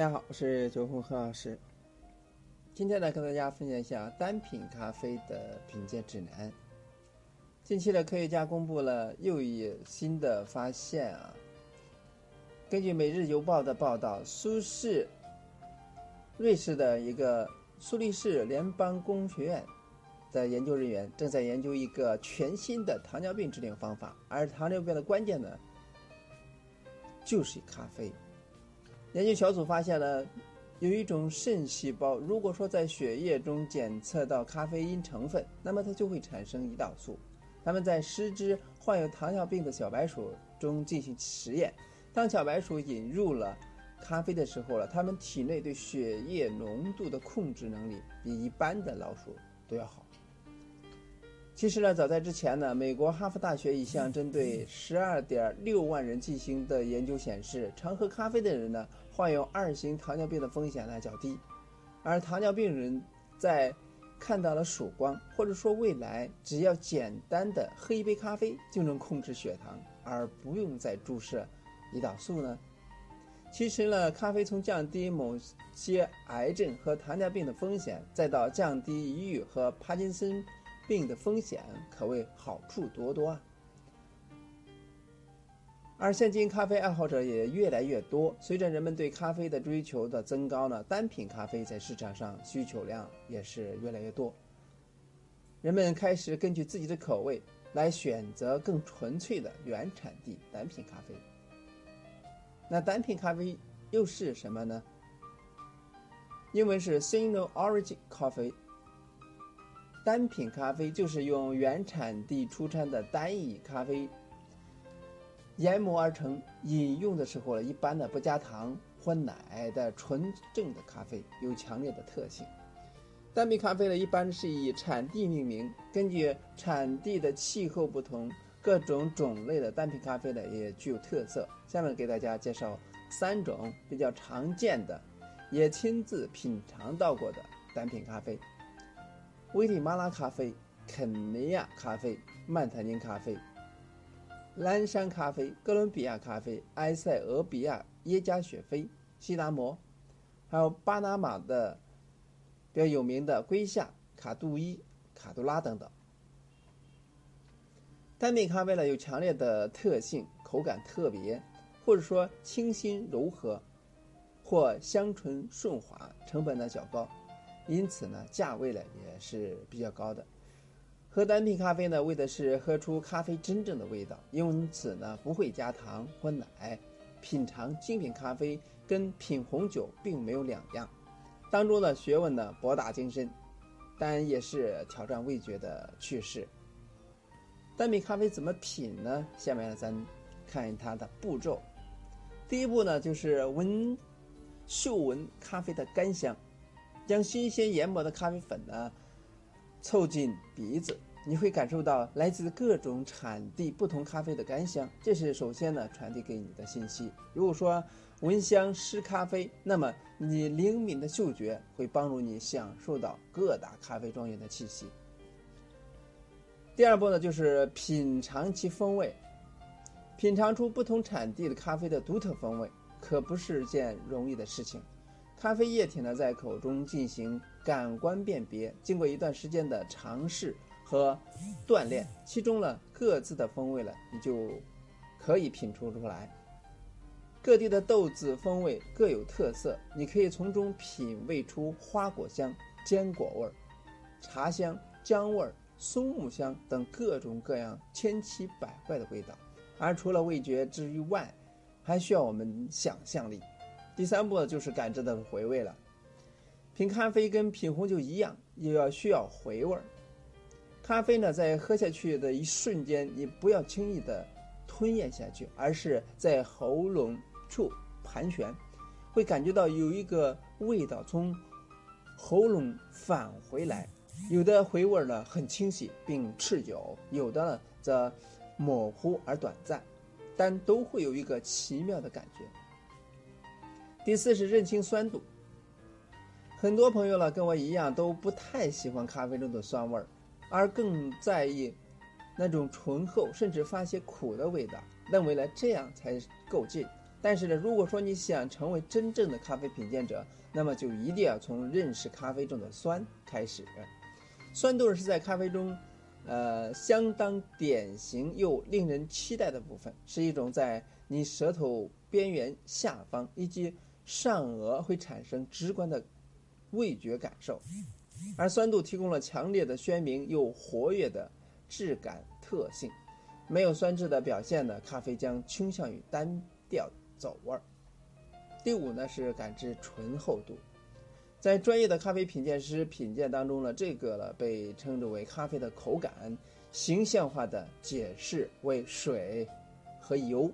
大家好，我是九红何老师。今天呢，跟大家分享一下单品咖啡的品鉴指南。近期的科学家公布了又一新的发现啊。根据《每日邮报》的报道，苏氏瑞士的一个苏黎世联邦工学院的研究人员正在研究一个全新的糖尿病治疗方法，而糖尿病的关键呢，就是咖啡。研究小组发现了，有一种肾细胞，如果说在血液中检测到咖啡因成分，那么它就会产生胰岛素。他们在十只患有糖尿病的小白鼠中进行实验，当小白鼠引入了咖啡的时候了，它们体内对血液浓度的控制能力比一般的老鼠都要好。其实呢，早在之前呢，美国哈佛大学一项针对十二点六万人进行的研究显示，常喝咖啡的人呢，患有二型糖尿病的风险呢较低，而糖尿病人在看到了曙光，或者说未来只要简单的喝一杯咖啡就能控制血糖，而不用再注射胰岛素呢？其实呢，咖啡从降低某些癌症和糖尿病的风险，再到降低抑郁和帕金森。病的风险可谓好处多多啊！而现今咖啡爱好者也越来越多，随着人们对咖啡的追求的增高呢，单品咖啡在市场上需求量也是越来越多。人们开始根据自己的口味来选择更纯粹的原产地单品咖啡。那单品咖啡又是什么呢？英文是 Single Origin Coffee。单品咖啡就是用原产地出产的单一咖啡研磨而成，饮用的时候呢一般呢不加糖或奶的纯正的咖啡，有强烈的特性。单品咖啡呢一般是以产地命名，根据产地的气候不同，各种种类的单品咖啡呢也具有特色。下面给大家介绍三种比较常见的，也亲自品尝到过的单品咖啡。危地马拉咖啡、肯尼亚咖啡、曼特宁咖啡、蓝山咖啡、哥伦比亚咖啡、埃塞俄比亚耶加雪菲、西达摩，还有巴拿马的比较有名的圭夏、卡杜伊、卡杜拉等等。单品咖啡呢有强烈的特性，口感特别，或者说清新柔和，或香醇顺滑，成本呢较高。因此呢，价位呢也是比较高的。喝单品咖啡呢，为的是喝出咖啡真正的味道，因此呢不会加糖或奶。品尝精品咖啡跟品红酒并没有两样，当中的学问呢博大精深，但也是挑战味觉的趣事。单品咖啡怎么品呢？下面咱看它的步骤。第一步呢就是闻，嗅闻咖啡的干香。将新鲜研磨的咖啡粉呢凑近鼻子，你会感受到来自各种产地不同咖啡的干香，这是首先呢传递给你的信息。如果说闻香识咖啡，那么你灵敏的嗅觉会帮助你享受到各大咖啡庄园的气息。第二步呢就是品尝其风味，品尝出不同产地的咖啡的独特风味，可不是件容易的事情。咖啡液体呢，在口中进行感官辨别，经过一段时间的尝试和锻炼，其中呢各自的风味呢，你就可以品出出来。各地的豆子风味各有特色，你可以从中品味出花果香、坚果味儿、茶香、姜味儿、松木香等各种各样千奇百怪的味道。而除了味觉之外，还需要我们想象力。第三步呢，就是感知的回味了。品咖啡跟品红酒一样，也要需要回味儿。咖啡呢，在喝下去的一瞬间，你不要轻易的吞咽下去，而是在喉咙处盘旋，会感觉到有一个味道从喉咙返回来。有的回味呢很清晰并持久，有的呢则模糊而短暂，但都会有一个奇妙的感觉。第四是认清酸度。很多朋友呢跟我一样都不太喜欢咖啡中的酸味儿，而更在意那种醇厚甚至发些苦的味道，认为呢这样才够劲。但是呢，如果说你想成为真正的咖啡品鉴者，那么就一定要从认识咖啡中的酸开始。酸度是在咖啡中，呃，相当典型又令人期待的部分，是一种在你舌头边缘下方以及上颚会产生直观的味觉感受，而酸度提供了强烈的鲜明又活跃的质感特性。没有酸质的表现呢，咖啡将倾向于单调走味儿。第五呢是感知醇厚度，在专业的咖啡品鉴师品鉴当中呢，这个呢被称之为咖啡的口感，形象化的解释为水和油。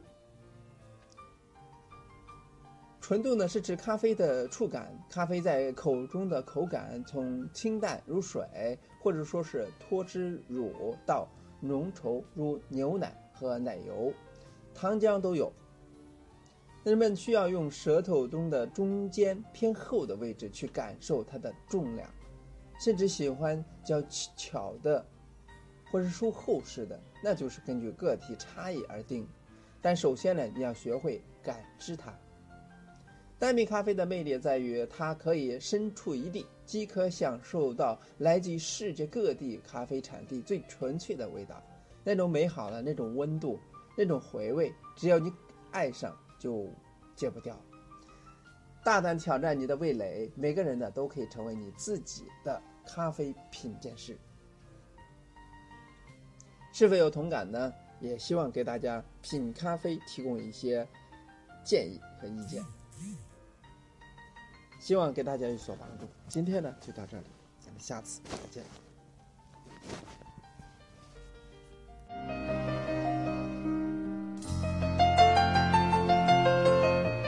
纯度呢是指咖啡的触感，咖啡在口中的口感从清淡如水，或者说是脱脂乳到。浓稠如牛奶和奶油，糖浆都有。人们需要用舌头中的中间偏厚的位置去感受它的重量，甚至喜欢较巧的，或是疏厚式的，那就是根据个体差异而定。但首先呢，你要学会感知它。单品咖啡的魅力在于，它可以身处一地，即可享受到来自世界各地咖啡产地最纯粹的味道，那种美好的那种温度，那种回味，只要你爱上就戒不掉。大胆挑战你的味蕾，每个人呢都可以成为你自己的咖啡品鉴师。是否有同感呢？也希望给大家品咖啡提供一些建议和意见。希望给大家有所帮助。今天呢，就到这里，咱们下次再见。